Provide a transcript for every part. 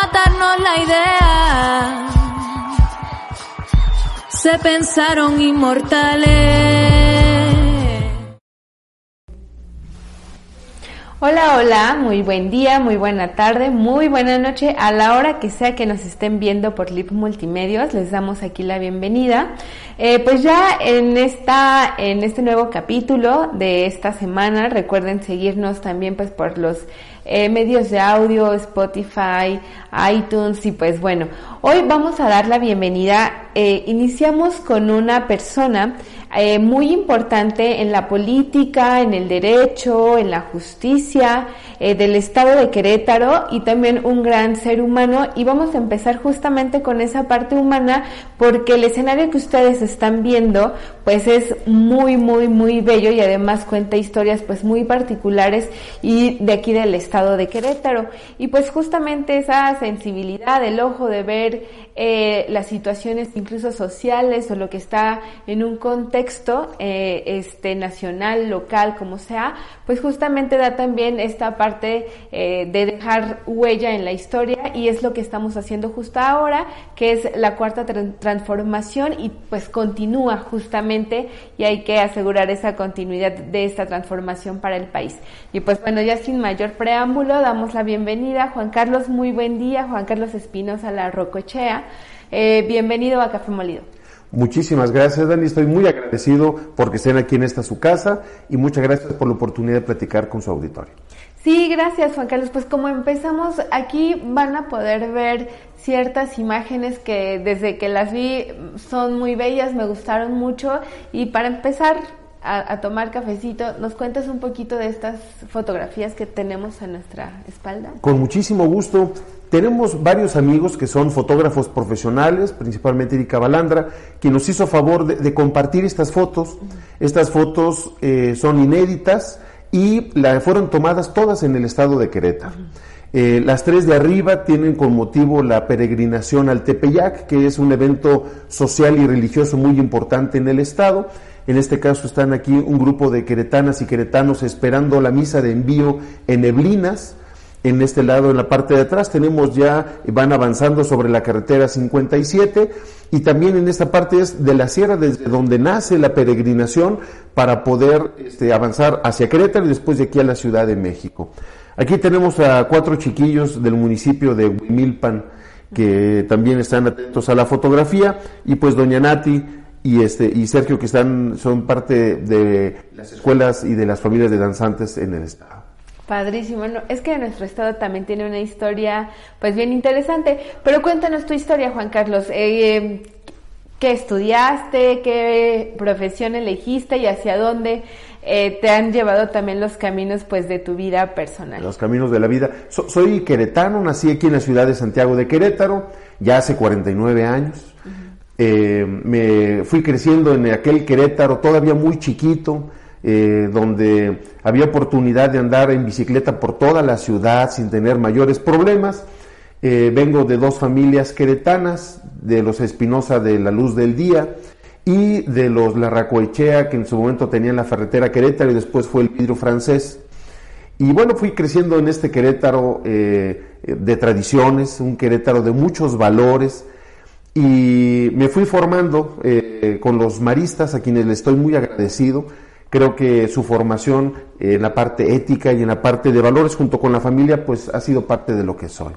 matarnos la idea. Se pensaron inmortales. Hola, hola, muy buen día, muy buena tarde, muy buena noche. A la hora que sea que nos estén viendo por Lip Multimedios, les damos aquí la bienvenida. Eh, pues ya en esta, en este nuevo capítulo de esta semana, recuerden seguirnos también pues por los eh, medios de audio, Spotify, iTunes y pues bueno, hoy vamos a dar la bienvenida. Eh, iniciamos con una persona eh, muy importante en la política, en el derecho, en la justicia eh, del estado de Querétaro y también un gran ser humano. Y vamos a empezar justamente con esa parte humana porque el escenario que ustedes están viendo pues es muy, muy, muy bello y además cuenta historias pues muy particulares y de aquí del estado de Querétaro. Y pues justamente esa sensibilidad, el ojo de ver eh, las situaciones incluso sociales o lo que está en un contexto eh, este nacional, local, como sea, pues justamente da también esta parte eh, de dejar huella en la historia y es lo que estamos haciendo justo ahora, que es la cuarta transformación y pues continúa justamente y hay que asegurar esa continuidad de esta transformación para el país. Y pues bueno, ya sin mayor preámbulo, damos la bienvenida Juan Carlos, muy buen día, Juan Carlos Espinosa La Rocochea. Eh, bienvenido a Café Molido. Muchísimas gracias, Dani. Estoy muy agradecido porque estén aquí en esta su casa y muchas gracias por la oportunidad de platicar con su auditorio. Sí, gracias, Juan Carlos. Pues como empezamos, aquí van a poder ver ciertas imágenes que desde que las vi son muy bellas, me gustaron mucho. Y para empezar a, tomar cafecito, ¿nos cuentas un poquito de estas fotografías que tenemos a nuestra espalda? Con muchísimo gusto. Tenemos varios amigos que son fotógrafos profesionales, principalmente Erika Balandra, quien nos hizo favor de, de compartir estas fotos. Estas fotos eh, son inéditas y la, fueron tomadas todas en el estado de Querétaro. Eh, las tres de arriba tienen con motivo la peregrinación al Tepeyac, que es un evento social y religioso muy importante en el estado. En este caso están aquí un grupo de queretanas y queretanos esperando la misa de envío en Eblinas. En este lado, en la parte de atrás, tenemos ya, van avanzando sobre la carretera 57 y también en esta parte es de la sierra desde donde nace la peregrinación para poder este, avanzar hacia Querétaro y después de aquí a la Ciudad de México. Aquí tenemos a cuatro chiquillos del municipio de Huimilpan que también están atentos a la fotografía y pues doña Nati y este y Sergio que están son parte de las escuelas y de las familias de danzantes en el estado. Padrísimo. Bueno, es que nuestro estado también tiene una historia, pues bien interesante. Pero cuéntanos tu historia, Juan Carlos. Eh, ¿Qué estudiaste? ¿Qué profesión elegiste? ¿Y hacia dónde eh, te han llevado también los caminos, pues, de tu vida personal? Los caminos de la vida. So- soy queretano, nací aquí en la ciudad de Santiago de Querétaro, ya hace 49 años. Eh, me fui creciendo en aquel Querétaro todavía muy chiquito, eh, donde había oportunidad de andar en bicicleta por toda la ciudad sin tener mayores problemas. Eh, vengo de dos familias queretanas, de los Espinosa de la Luz del Día y de los Larracoechea, que en su momento tenían la ferretera Querétaro y después fue el vidrio francés. Y bueno, fui creciendo en este Querétaro eh, de tradiciones, un Querétaro de muchos valores, y me fui formando con los maristas, a quienes les estoy muy agradecido. Creo que su formación eh, en la parte ética y en la parte de valores junto con la familia, pues ha sido parte de lo que soy.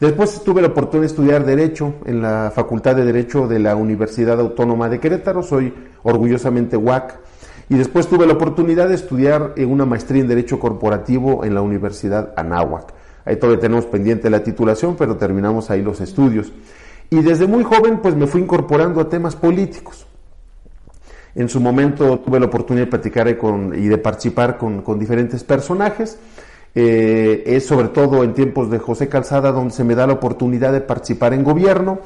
Después tuve la oportunidad de estudiar Derecho en la Facultad de Derecho de la Universidad Autónoma de Querétaro, soy orgullosamente UAC. Y después tuve la oportunidad de estudiar eh, una maestría en Derecho Corporativo en la Universidad Anáhuac. Ahí todavía tenemos pendiente la titulación, pero terminamos ahí los estudios. Y desde muy joven pues me fui incorporando a temas políticos. En su momento tuve la oportunidad de platicar con, y de participar con, diferentes personajes. Eh, es sobre todo en tiempos de José Calzada donde se me da la oportunidad de participar en gobierno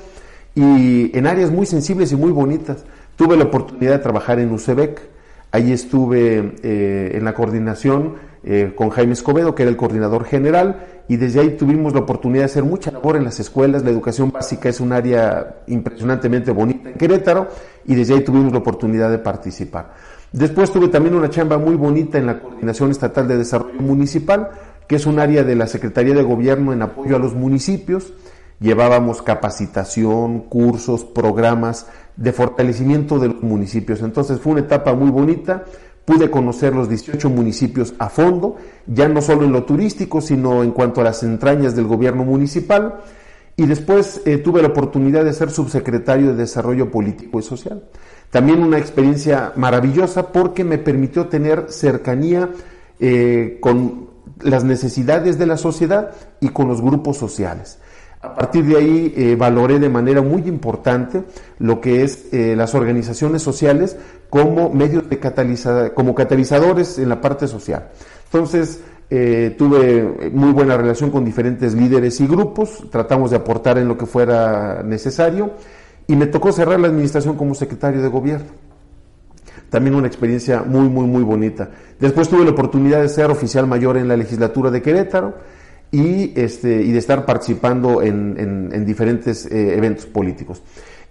y en áreas muy sensibles y muy bonitas. Tuve la oportunidad de trabajar en UCEBEC, ahí estuve eh, en la coordinación eh, con Jaime Escobedo, que era el coordinador general, y desde ahí tuvimos la oportunidad de hacer mucha labor en las escuelas. La educación básica es un área impresionantemente bonita en Querétaro, y desde ahí tuvimos la oportunidad de participar. Después tuve también una chamba muy bonita en la Coordinación Estatal de Desarrollo Municipal, que es un área de la Secretaría de Gobierno en apoyo a los municipios. Llevábamos capacitación, cursos, programas de fortalecimiento de los municipios. Entonces fue una etapa muy bonita. Pude conocer los 18 municipios a fondo, ya no solo en lo turístico, sino en cuanto a las entrañas del gobierno municipal. Y después eh, tuve la oportunidad de ser subsecretario de Desarrollo Político y Social. También una experiencia maravillosa porque me permitió tener cercanía eh, con las necesidades de la sociedad y con los grupos sociales. A partir de ahí eh, valoré de manera muy importante lo que es eh, las organizaciones sociales como medios de catalizador, como catalizadores en la parte social. Entonces, eh, tuve muy buena relación con diferentes líderes y grupos, tratamos de aportar en lo que fuera necesario y me tocó cerrar la administración como secretario de gobierno. También una experiencia muy, muy, muy bonita. Después tuve la oportunidad de ser oficial mayor en la legislatura de Querétaro y, este, de estar participando en, diferentes eh, eventos políticos.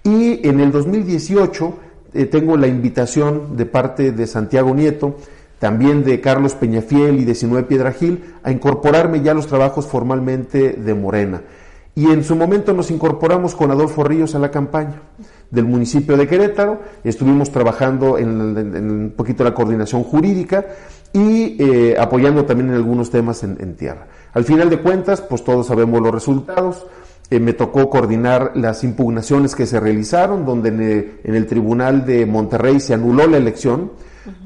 Y en el 2018 eh, tengo la invitación de parte de Santiago Nieto, también de Carlos Peñafiel y de Sinue Piedragil, a incorporarme ya a los trabajos formalmente de Morena. Y en su momento nos incorporamos con Adolfo Ríos a la campaña del municipio de Querétaro, estuvimos trabajando en, un poquito la coordinación jurídica y eh, apoyando también en algunos temas en, tierra. Al final de cuentas, pues todos sabemos los resultados. Eh, me tocó coordinar las impugnaciones que se realizaron, donde en el, Tribunal de Monterrey se anuló la elección,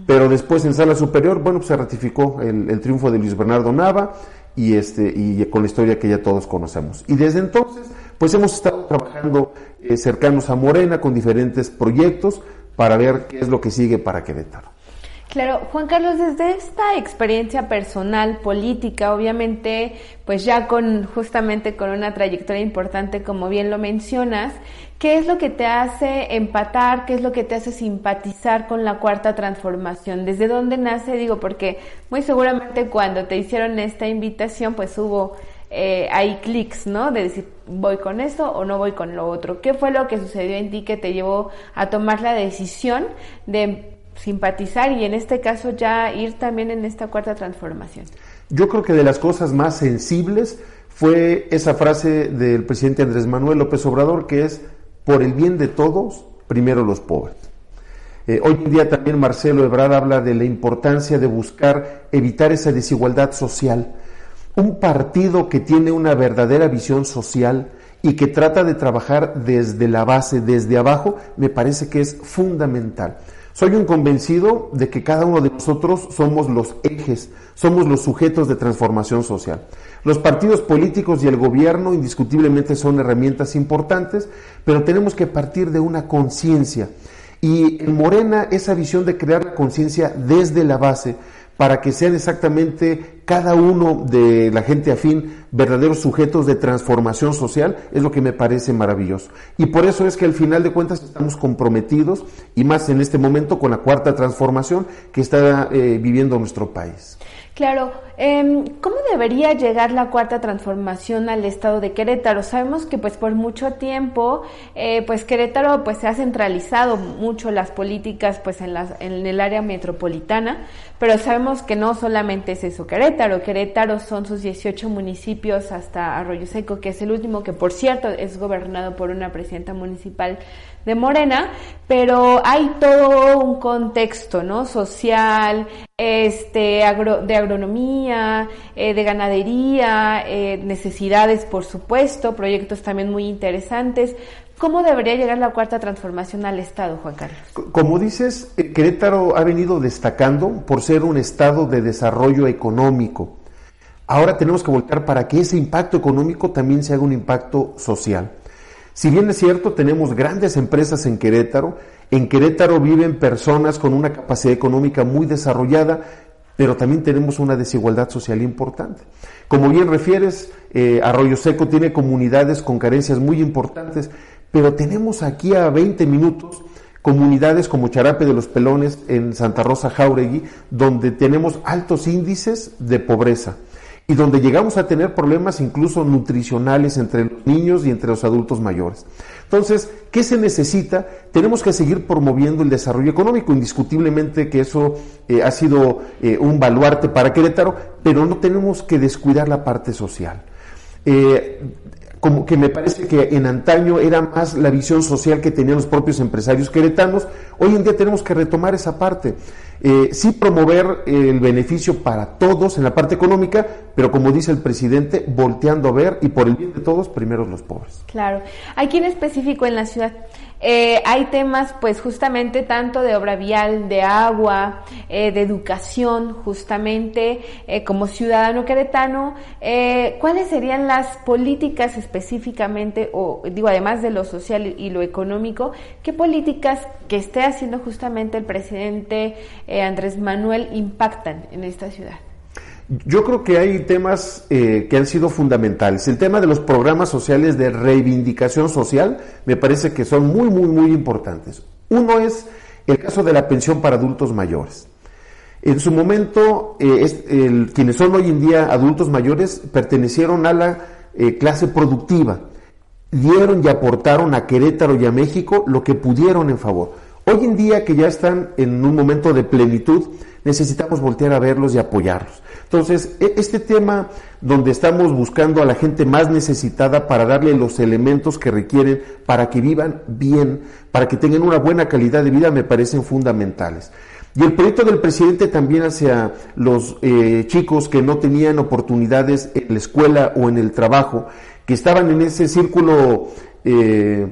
pero después en Sala Superior, bueno, pues se ratificó el, el triunfo de Luis Bernardo Nava y, este, y con la historia que ya todos conocemos. Y desde entonces, pues hemos estado trabajando eh, cercanos a Morena con diferentes proyectos para ver qué es lo que sigue para Querétaro. Claro, Juan Carlos, desde esta experiencia personal, política, obviamente, pues ya con justamente con una trayectoria importante, como bien lo mencionas, ¿qué es lo que te hace empatar? ¿Qué es lo que te hace simpatizar con la cuarta transformación? ¿Desde dónde nace? Digo, porque muy seguramente cuando te hicieron esta invitación, pues hubo eh, hay clics, ¿no? De decir, voy con esto o no voy con lo otro. ¿Qué fue lo que sucedió en ti que te llevó a tomar la decisión de simpatizar y en este caso ya ir también en esta cuarta transformación? Yo creo que de las cosas más sensibles fue esa frase del presidente Andrés Manuel López Obrador que es, por el bien de todos, primero los pobres. Eh, hoy en día también Marcelo Ebrard habla de la importancia de buscar evitar esa desigualdad social. Un partido que tiene una verdadera visión social y que trata de trabajar desde la base, desde abajo, me parece que es fundamental. Soy un convencido de que cada uno de nosotros somos los ejes, somos los sujetos de transformación social. Los partidos políticos y el gobierno indiscutiblemente son herramientas importantes, pero tenemos que partir de una conciencia. Y en Morena esa visión de crear conciencia desde la base para que sean exactamente cada uno de la gente afín verdaderos sujetos de transformación social, es lo que me parece maravilloso. Y por eso es que al final de cuentas estamos comprometidos, y más en este momento, con la cuarta transformación que está eh, viviendo nuestro país. Claro, ¿cómo debería llegar la cuarta transformación al estado de Querétaro? Sabemos que pues por mucho tiempo, eh, pues Querétaro pues se ha centralizado mucho las políticas pues en, las, en el área metropolitana, pero sabemos que no solamente es eso Querétaro, Querétaro son sus 18 municipios hasta Arroyo Seco, que es el último que por cierto es gobernado por una presidenta municipal de Morena, pero hay todo un contexto, ¿no? Social, este, agro, de agronomía, eh, de ganadería, eh, necesidades, por supuesto, proyectos también muy interesantes. ¿Cómo debería llegar la cuarta transformación al Estado, Juan Carlos? Como dices, eh, Querétaro ha venido destacando por ser un estado de desarrollo económico. Ahora tenemos que volcar para que ese impacto económico también se haga un impacto social. Si bien es cierto, tenemos grandes empresas en Querétaro, en Querétaro viven personas con una capacidad económica muy desarrollada pero también tenemos una desigualdad social importante. Como bien refieres, eh, Arroyo Seco tiene comunidades con carencias muy importantes, pero tenemos aquí a 20 minutos comunidades como Charape de los Pelones en Santa Rosa Jauregui, donde tenemos altos índices de pobreza y donde llegamos a tener problemas incluso nutricionales entre los niños y entre los adultos mayores. Entonces, ¿qué se necesita? Tenemos que seguir promoviendo el desarrollo económico, indiscutiblemente que eso eh, ha sido eh, un baluarte para Querétaro, pero no tenemos que descuidar la parte social. Eh, como que me parece que en antaño era más la visión social que tenían los propios empresarios queretanos, hoy en día tenemos que retomar esa parte. Eh, sí promover el beneficio para todos en la parte económica, pero como dice el presidente, volteando a ver y por el bien de todos, primero los pobres. Claro. Aquí en específico en la ciudad, eh, hay temas, pues justamente tanto de obra vial, de agua, eh, de educación, justamente eh, como ciudadano queretano. ¿Cuáles serían las políticas específicamente, o digo, además de lo social y lo económico, qué políticas que esté haciendo justamente el presidente Andrés Manuel impactan en esta ciudad? Yo creo que hay temas eh, que han sido fundamentales. El tema de los programas sociales de reivindicación social me parece que son muy, muy, muy importantes. Uno es el caso de la pensión para adultos mayores. En su momento, eh, quienes son hoy en día adultos mayores pertenecieron a la eh, clase productiva, dieron y aportaron a Querétaro y a México lo que pudieron en favor. Hoy en día que ya están en un momento de plenitud, necesitamos voltear a verlos y apoyarlos. Entonces, e, este tema donde estamos buscando a la gente más necesitada para darle los elementos que requieren para que vivan bien, para que tengan una buena calidad de vida, me parecen fundamentales. Y el proyecto del presidente también hacia los eh, chicos que no tenían oportunidades en la escuela o en el trabajo, que estaban en ese círculo eh,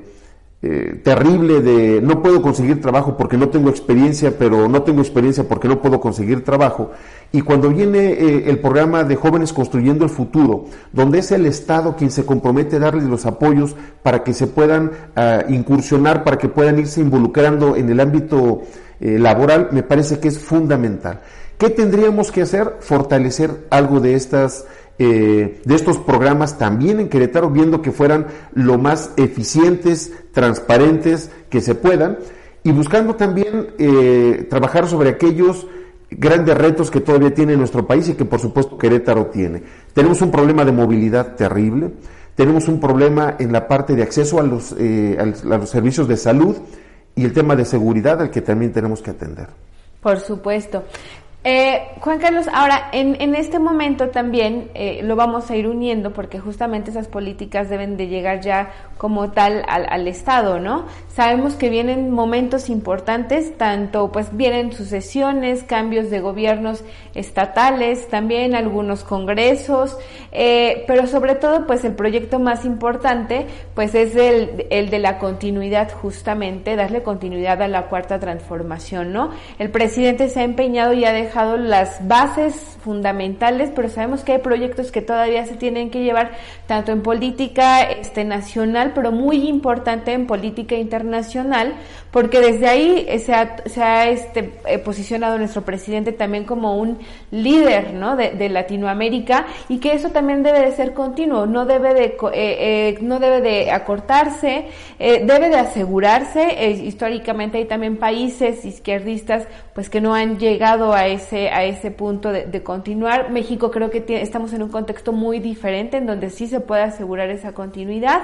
eh, terrible de no puedo conseguir trabajo porque no tengo experiencia, pero no tengo experiencia porque no puedo conseguir trabajo. Y cuando viene eh, el programa de Jóvenes Construyendo el Futuro, donde es el Estado quien se compromete a darles los apoyos para que se puedan ah, incursionar, para que puedan irse involucrando en el ámbito eh, laboral, me parece que es fundamental. ¿Qué tendríamos que hacer? Fortalecer algo de estas eh, de estos programas también en Querétaro, viendo que fueran lo más eficientes, transparentes que se puedan, y buscando también eh, trabajar sobre aquellos grandes retos que todavía tiene nuestro país y que por supuesto Querétaro tiene. Tenemos un problema de movilidad terrible, tenemos un problema en la parte de acceso a los, eh, a los servicios de salud y el tema de seguridad al que también tenemos que atender. Por supuesto. Eh, Juan Carlos, ahora en, este momento también eh, lo vamos a ir uniendo porque justamente esas políticas deben de llegar ya como tal al, Estado, ¿no? Sabemos que vienen momentos importantes, tanto pues vienen sucesiones, cambios de gobiernos estatales, también algunos congresos, eh, pero sobre todo pues el proyecto más importante pues es el de la continuidad justamente, darle continuidad a la cuarta transformación, ¿no? El presidente se ha empeñado y ha dejado las bases fundamentales, pero sabemos que hay proyectos que todavía se tienen que llevar tanto en política este, nacional, pero muy importante en política internacional, porque desde ahí se ha, se ha este, eh, posicionado nuestro presidente también como un líder ¿no? de, Latinoamérica y que eso también debe de ser continuo, no debe de, eh, eh, no debe de acortarse, debe de asegurarse. históricamente hay también países izquierdistas pues que no han llegado a ese a ese punto de, continuar. México creo que estamos en un contexto muy diferente en donde sí se puede asegurar esa continuidad.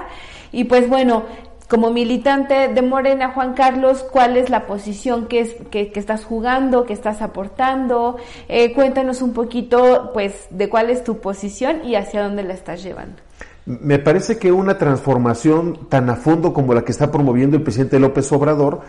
Y pues bueno, como militante de Morena, Juan Carlos, ¿cuál es la posición que, es, que, estás jugando, que estás aportando? Eh, cuéntanos un poquito, pues, de cuál es tu posición y hacia dónde la estás llevando. Me parece que una transformación tan a fondo como la que está promoviendo el presidente López Obrador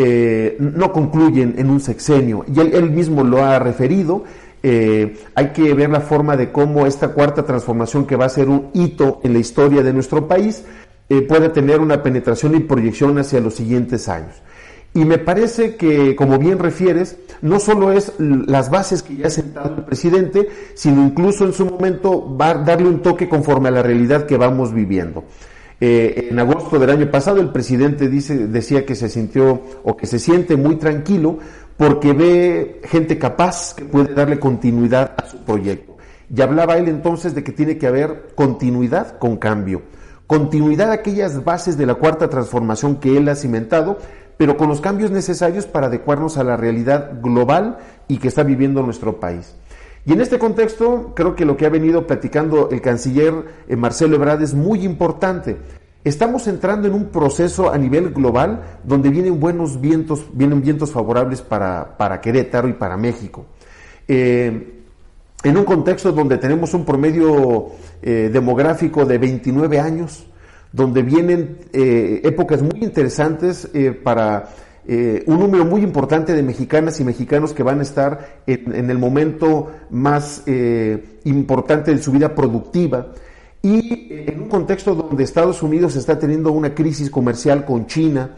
eh, no concluyen en un sexenio. Y él, mismo lo ha referido. Eh, hay que ver la forma de cómo esta cuarta transformación, que va a ser un hito en la historia de nuestro país, eh, puede tener una penetración y proyección hacia los siguientes años. Y me parece que, como bien refieres, no solo es las bases que ya ha sentado el presidente, sino incluso en su momento va a darle un toque conforme a la realidad que vamos viviendo. Eh, en agosto del año pasado el presidente dice, decía que se sintió o que se siente muy tranquilo porque ve gente capaz que puede darle continuidad a su proyecto. Y hablaba él entonces de que tiene que haber continuidad con cambio, continuidad de aquellas bases de la cuarta transformación que él ha cimentado, pero con los cambios necesarios para adecuarnos a la realidad global y que está viviendo nuestro país. Y en este contexto, creo que lo que ha venido platicando el canciller eh, Marcelo Ebrard es muy importante. Estamos entrando en un proceso a nivel global donde vienen buenos vientos, vienen vientos favorables para, para Querétaro y para México. Eh, en un contexto donde tenemos un promedio eh, demográfico de 29 años, donde vienen épocas muy interesantes eh, un número muy importante de mexicanas y mexicanos que van a estar en, el momento más importante de su vida productiva. Y en un contexto donde Estados Unidos está teniendo una crisis comercial con China,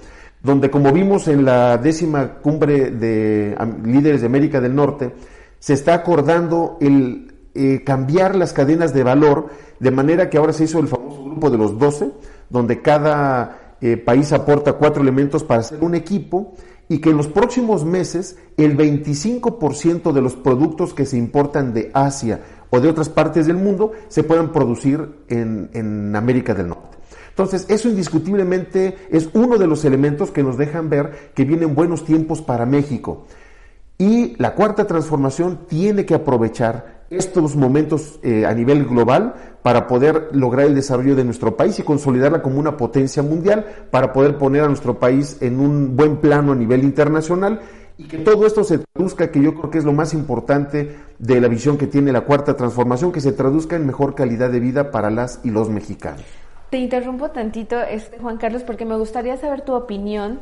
donde como vimos en la décima cumbre de líderes de América del Norte, se está acordando el eh, cambiar las cadenas de valor, de manera que ahora se hizo el famoso grupo de los 12, donde cada eh, país aporta cuatro elementos para hacer un equipo y que en los próximos meses el 25% de los productos que se importan de Asia o de otras partes del mundo se puedan producir en, en América del Norte. Entonces, eso indiscutiblemente es uno de los elementos que nos dejan ver que vienen buenos tiempos para México. Y la cuarta transformación tiene que aprovechar estos momentos eh, a nivel global para poder lograr el desarrollo de nuestro país y consolidarla como una potencia mundial, para poder poner a nuestro país en un buen plano a nivel internacional y que todo esto se traduzca, que yo creo que es lo más importante de la visión que tiene la cuarta transformación, que se traduzca en mejor calidad de vida para las y los mexicanos. Te interrumpo tantito, este, Juan Carlos, porque me gustaría saber tu opinión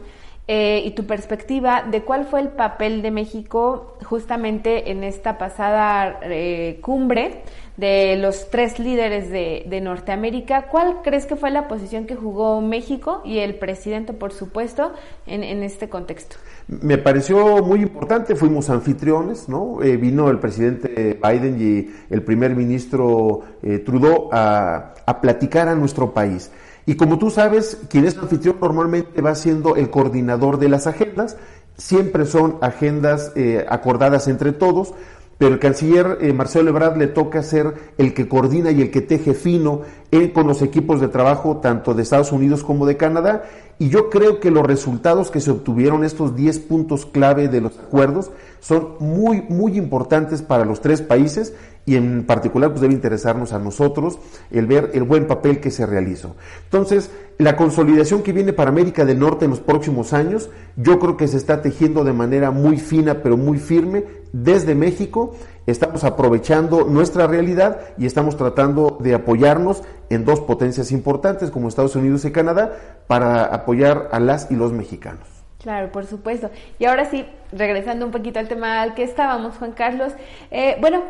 eh, y tu perspectiva de cuál fue el papel de México justamente en esta pasada eh, cumbre de los tres líderes de, Norteamérica. ¿Cuál crees que fue la posición que jugó México y el presidente, por supuesto, en, este contexto? Me pareció muy importante, fuimos anfitriones, ¿no? Eh, vino el presidente Biden y el primer ministro Trudeau a, a platicar a nuestro país. Y como tú sabes, quien es anfitrión normalmente va siendo el coordinador de las agendas. Siempre son agendas eh, acordadas entre todos, pero el canciller eh, Marcelo Ebrard le toca ser el que coordina y el que teje fino eh, con los equipos de trabajo tanto de Estados Unidos como de Canadá. Y yo creo que los resultados que se obtuvieron, estos 10 puntos clave de los acuerdos, son muy, muy importantes para los tres países y en particular pues debe interesarnos a nosotros el ver el buen papel que se realizó. Entonces, la consolidación que viene para América del Norte en los próximos años, yo creo que se está tejiendo de manera muy fina pero muy firme desde México. Estamos aprovechando nuestra realidad y estamos tratando de apoyarnos en dos potencias importantes como Estados Unidos y Canadá para apoyar a las y los mexicanos. Claro, por supuesto. Y ahora sí, regresando un poquito al tema al que estábamos, Juan Carlos. Eh, bueno,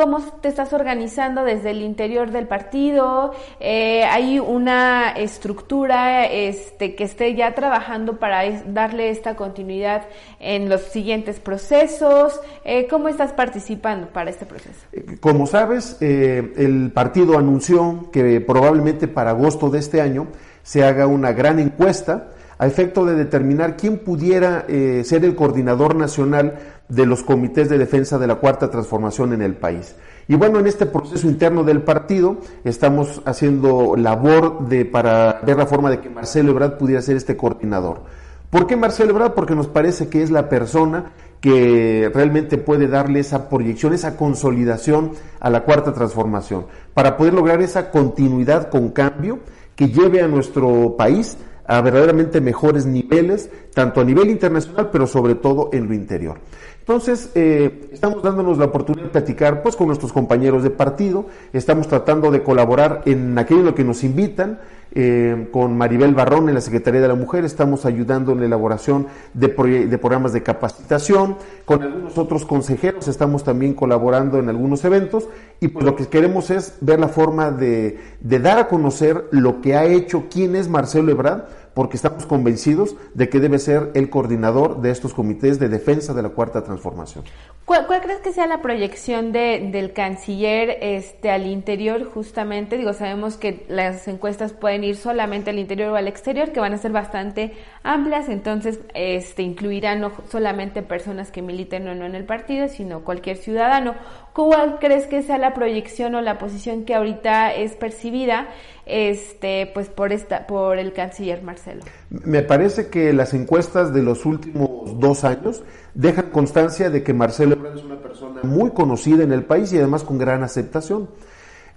cómo te estás organizando desde el interior del partido, eh, hay una estructura este, que esté ya trabajando para darle esta continuidad en los siguientes procesos, eh, ¿cómo estás participando para este proceso? Eh, como sabes, el partido anunció que probablemente para agosto de este año se haga una gran encuesta a efecto de determinar quién pudiera ser el coordinador nacional de los comités de defensa de la cuarta transformación en el país. Y bueno, en este proceso interno del partido estamos haciendo labor de, para ver la forma de que Marcelo Ebrard pudiera ser este coordinador. ¿Por qué Marcelo Ebrard? Porque nos parece que es la persona que realmente puede darle esa proyección, esa consolidación a la cuarta transformación, para poder lograr esa continuidad con cambio que lleve a nuestro país a verdaderamente mejores niveles, tanto a nivel internacional, pero sobre todo en lo interior. Entonces, eh, estamos dándonos la oportunidad de platicar pues, con nuestros compañeros de partido, estamos tratando de colaborar en aquello en lo que nos invitan, eh, con Maribel Barrón en la Secretaría de la Mujer, estamos ayudando en la elaboración de, de, programas de capacitación, con algunos otros consejeros estamos también colaborando en algunos eventos. Y pues lo que queremos es ver la forma de, de dar a conocer lo que ha hecho, quién es Marcelo Ebrard, porque estamos convencidos de que debe ser el coordinador de estos comités de defensa de la cuarta transformación. ¿Cuál, crees que sea la proyección de, del canciller este, al interior justamente? Digo, sabemos que las encuestas pueden ir solamente al interior o al exterior, que van a ser bastante amplias, entonces este, incluirán no solamente personas que militen o no en el partido, sino cualquier ciudadano. ¿Cuál crees que sea la proyección o la posición que ahorita es percibida este, pues por, esta, por el canciller Marcelo? Me parece que las encuestas de los últimos dos años dejan constancia de que Marcelo es una persona muy conocida en el país y además con gran aceptación.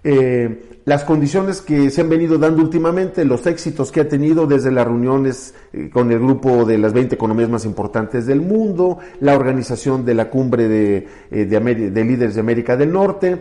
Eh, las condiciones que se han venido dando últimamente, los éxitos que ha tenido desde las reuniones eh, con el grupo de las 20 economías más importantes del mundo, la organización de la cumbre de, eh, de líderes de América del Norte,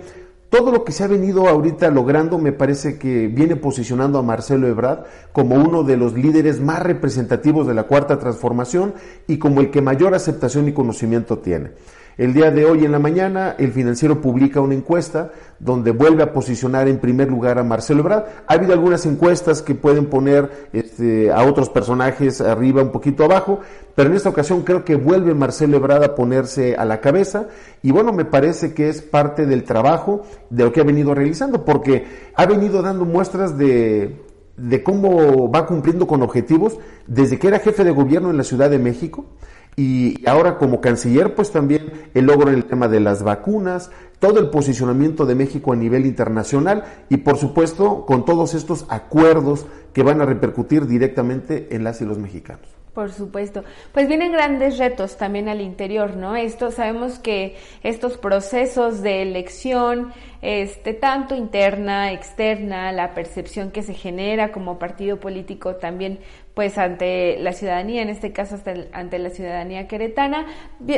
todo lo que se ha venido ahorita logrando me parece que viene posicionando a Marcelo Ebrard como uno de los líderes más representativos de la cuarta transformación y como el que mayor aceptación y conocimiento tiene. El día de hoy en la mañana el financiero publica una encuesta donde vuelve a posicionar en primer lugar a Marcelo Ebrard. Ha habido algunas encuestas que pueden poner este, a otros personajes arriba, un poquito abajo, pero en esta ocasión creo que vuelve Marcelo Ebrard a ponerse a la cabeza y bueno, me parece que es parte del trabajo de lo que ha venido realizando porque ha venido dando muestras de, de cómo va cumpliendo con objetivos desde que era jefe de gobierno en la Ciudad de México y ahora como canciller, pues también el logro en el tema de las vacunas, todo el posicionamiento de México a nivel internacional y por supuesto con todos estos acuerdos que van a repercutir directamente en las y los mexicanos. Por supuesto. Pues vienen grandes retos también al interior, ¿no? Esto sabemos que estos procesos de elección, este tanto interna, externa, la percepción que se genera como partido político también pues ante la ciudadanía, en este caso hasta ante la ciudadanía queretana,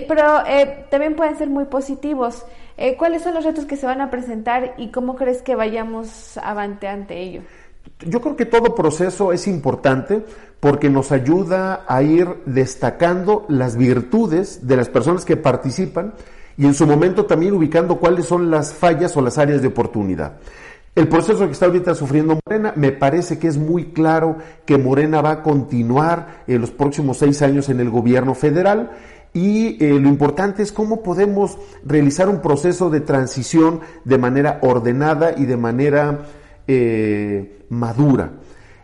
pero eh, también pueden ser muy positivos. Eh, ¿Cuáles son los retos que se van a presentar y cómo crees que vayamos avante ante ello? Yo creo que todo proceso es importante porque nos ayuda a ir destacando las virtudes de las personas que participan y en su momento también ubicando cuáles son las fallas o las áreas de oportunidad. El proceso que está ahorita sufriendo Morena, me parece que es muy claro que Morena va a continuar en los próximos seis años en el gobierno federal y eh, lo importante es cómo podemos realizar un proceso de transición de manera ordenada y de manera eh, madura.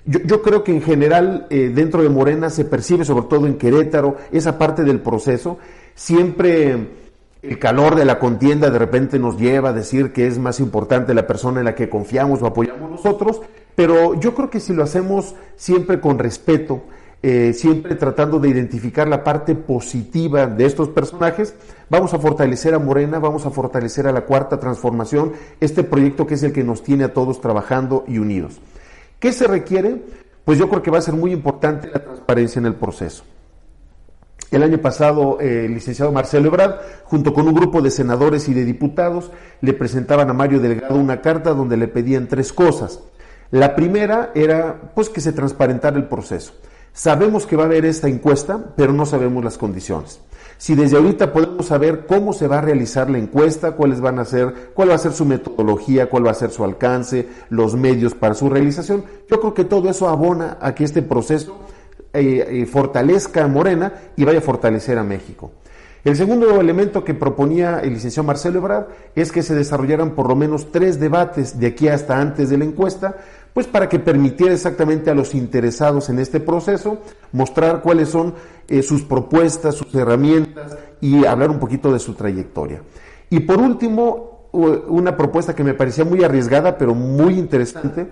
Yo, creo que en general eh, dentro de Morena se percibe, sobre todo en Querétaro, esa parte del proceso. Siempre el calor de la contienda de repente nos lleva a decir que es más importante la persona en la que confiamos o apoyamos nosotros, pero yo creo que si lo hacemos siempre con respeto, eh, siempre tratando de identificar la parte positiva de estos personajes, vamos a fortalecer a Morena, vamos a fortalecer a la cuarta transformación, este proyecto que es el que nos tiene a todos trabajando y unidos. ¿Qué se requiere? Pues yo creo que va a ser muy importante la transparencia en el proceso. El año pasado, eh, el licenciado Marcelo Ebrard, junto con un grupo de senadores y de diputados, le presentaban a Mario Delgado una carta donde le pedían tres cosas. La primera era, pues, que se transparentara el proceso. Sabemos que va a haber esta encuesta, pero no sabemos las condiciones. Si desde ahorita podemos saber cómo se va a realizar la encuesta, cuáles van a ser, cuál va a ser su metodología, cuál va a ser su alcance, los medios para su realización, yo creo que todo eso abona a que este proceso eh, eh, fortalezca a Morena y vaya a fortalecer a México. El segundo elemento que proponía el licenciado Marcelo Ebrard es que se desarrollaran por lo menos tres debates de aquí hasta antes de la encuesta, pues para que permitiera exactamente a los interesados en este proceso mostrar cuáles son eh, sus propuestas, sus herramientas y hablar un poquito de su trayectoria. Y por último, una propuesta que me parecía muy arriesgada, pero muy interesante,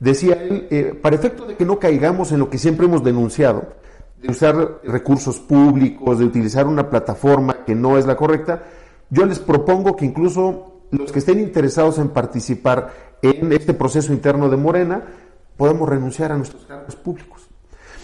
Decía él, eh, para efecto de que no caigamos en lo que siempre hemos denunciado, de usar recursos públicos, de utilizar una plataforma que no es la correcta, yo les propongo que incluso los que estén interesados en participar en este proceso interno de Morena, podamos renunciar a nuestros cargos públicos.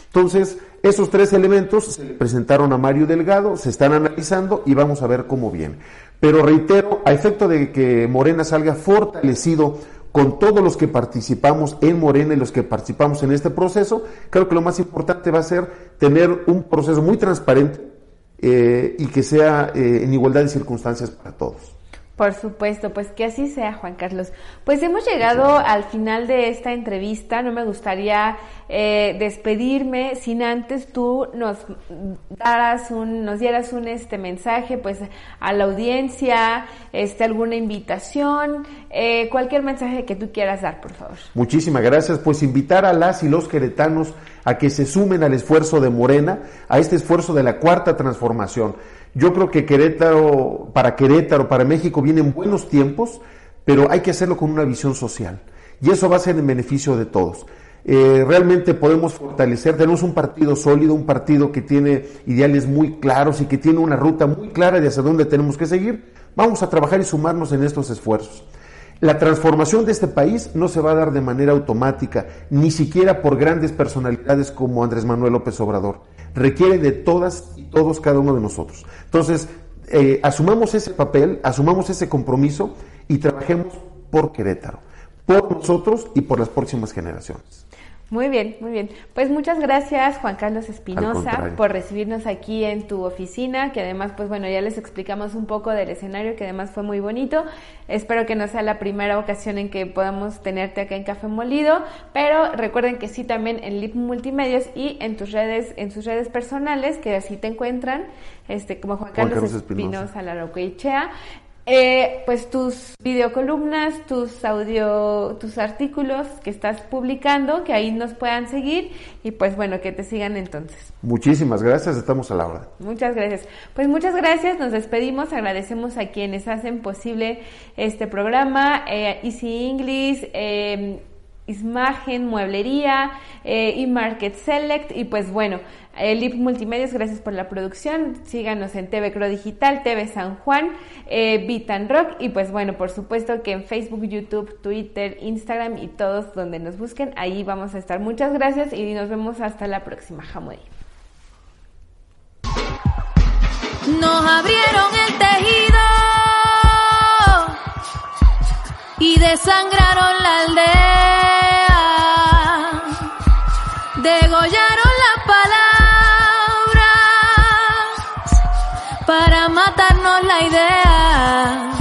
Entonces, esos tres elementos se le presentaron a Mario Delgado, se están analizando y vamos a ver cómo viene. Pero reitero, a efecto de que Morena salga fortalecido con todos los que participamos en Morena y los que participamos en este proceso, creo que lo más importante va a ser tener un proceso muy transparente eh, y que sea eh, en igualdad de circunstancias para todos. Por supuesto, pues que así sea, Juan Carlos. Pues hemos llegado al final de esta entrevista. No me gustaría eh, despedirme sin antes tú nos daras un, nos dieras un este mensaje, pues a la audiencia, este alguna invitación, eh, cualquier mensaje que tú quieras dar, por favor. Muchísimas gracias. Pues invitar a las y los queretanos a que se sumen al esfuerzo de Morena, a este esfuerzo de la cuarta transformación. Yo creo que Querétaro, para Querétaro, para México vienen buenos tiempos, pero hay que hacerlo con una visión social. Y eso va a ser en beneficio de todos. Eh, realmente podemos fortalecer, tenemos un partido sólido, un partido que tiene ideales muy claros y que tiene una ruta muy clara de hacia dónde tenemos que seguir. Vamos a trabajar y sumarnos en estos esfuerzos. La transformación de este país no se va a dar de manera automática, ni siquiera por grandes personalidades como Andrés Manuel López Obrador requiere de todas y todos cada uno de nosotros. Entonces, eh, asumamos ese papel, asumamos ese compromiso y trabajemos por Querétaro, por nosotros y por las próximas generaciones. Muy bien, muy bien. Pues muchas gracias Juan Carlos Espinosa por recibirnos aquí en tu oficina, que además, pues bueno, ya les explicamos un poco del escenario, que además fue muy bonito. Espero que no sea la primera ocasión en que podamos tenerte acá en Café Molido, pero recuerden que sí también en Lip Multimedios y en tus redes, en sus redes personales, que así te encuentran, este, como Juan Carlos, Espinosa, la Roqueichea. Eh, pues tus videocolumnas, tus audio, tus artículos que estás publicando, que ahí nos puedan seguir y pues bueno, que te sigan entonces. Muchísimas gracias, estamos a la hora. Muchas gracias. Pues muchas gracias, nos despedimos, agradecemos a quienes hacen posible este programa, eh, Easy English, eh, Ismagen, Mueblería, eh, Market Select y pues bueno, el IP Multimedios, gracias por la producción. Síganos en TV Cro Digital, TV San Juan, eh, Vitan Rock y pues bueno, por supuesto que en Facebook, YouTube, Twitter, Instagram y todos donde nos busquen, ahí vamos a estar. Muchas gracias y nos vemos hasta la próxima. Jamoy. Nos abrieron el tejido y desangraron la aldea, degollaron las palabras para matarnos la idea.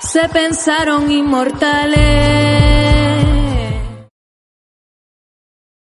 Se pensaron inmortales